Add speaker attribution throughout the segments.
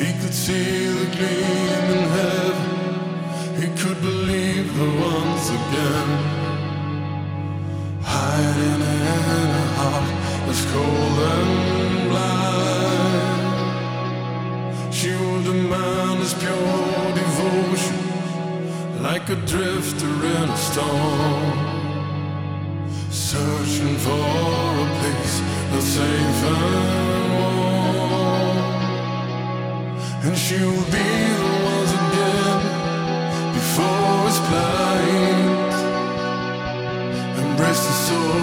Speaker 1: he could see the gleam in heaven, he could believe her once again. Hiding in a heart that's cold and blind, she would demand his pure devotion, like a drifter in a storm, searching for a place that's safe and warm. And she will be the ones again before it's blind. Embrace the soul,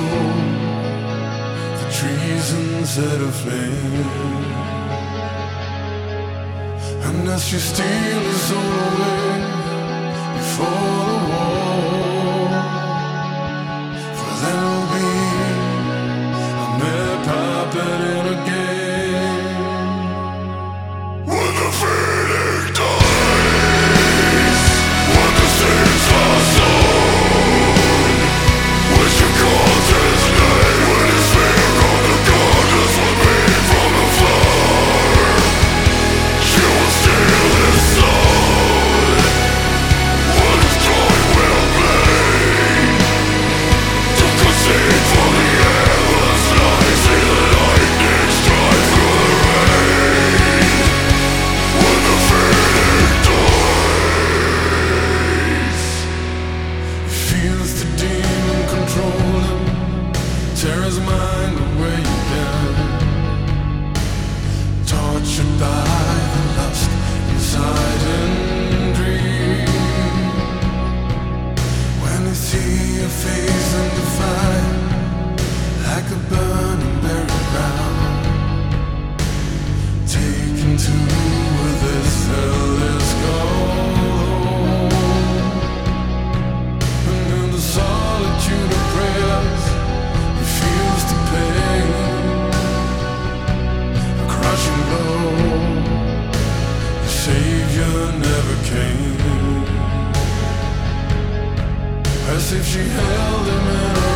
Speaker 1: the trees and set aflame. And as she steals soul away before if she held him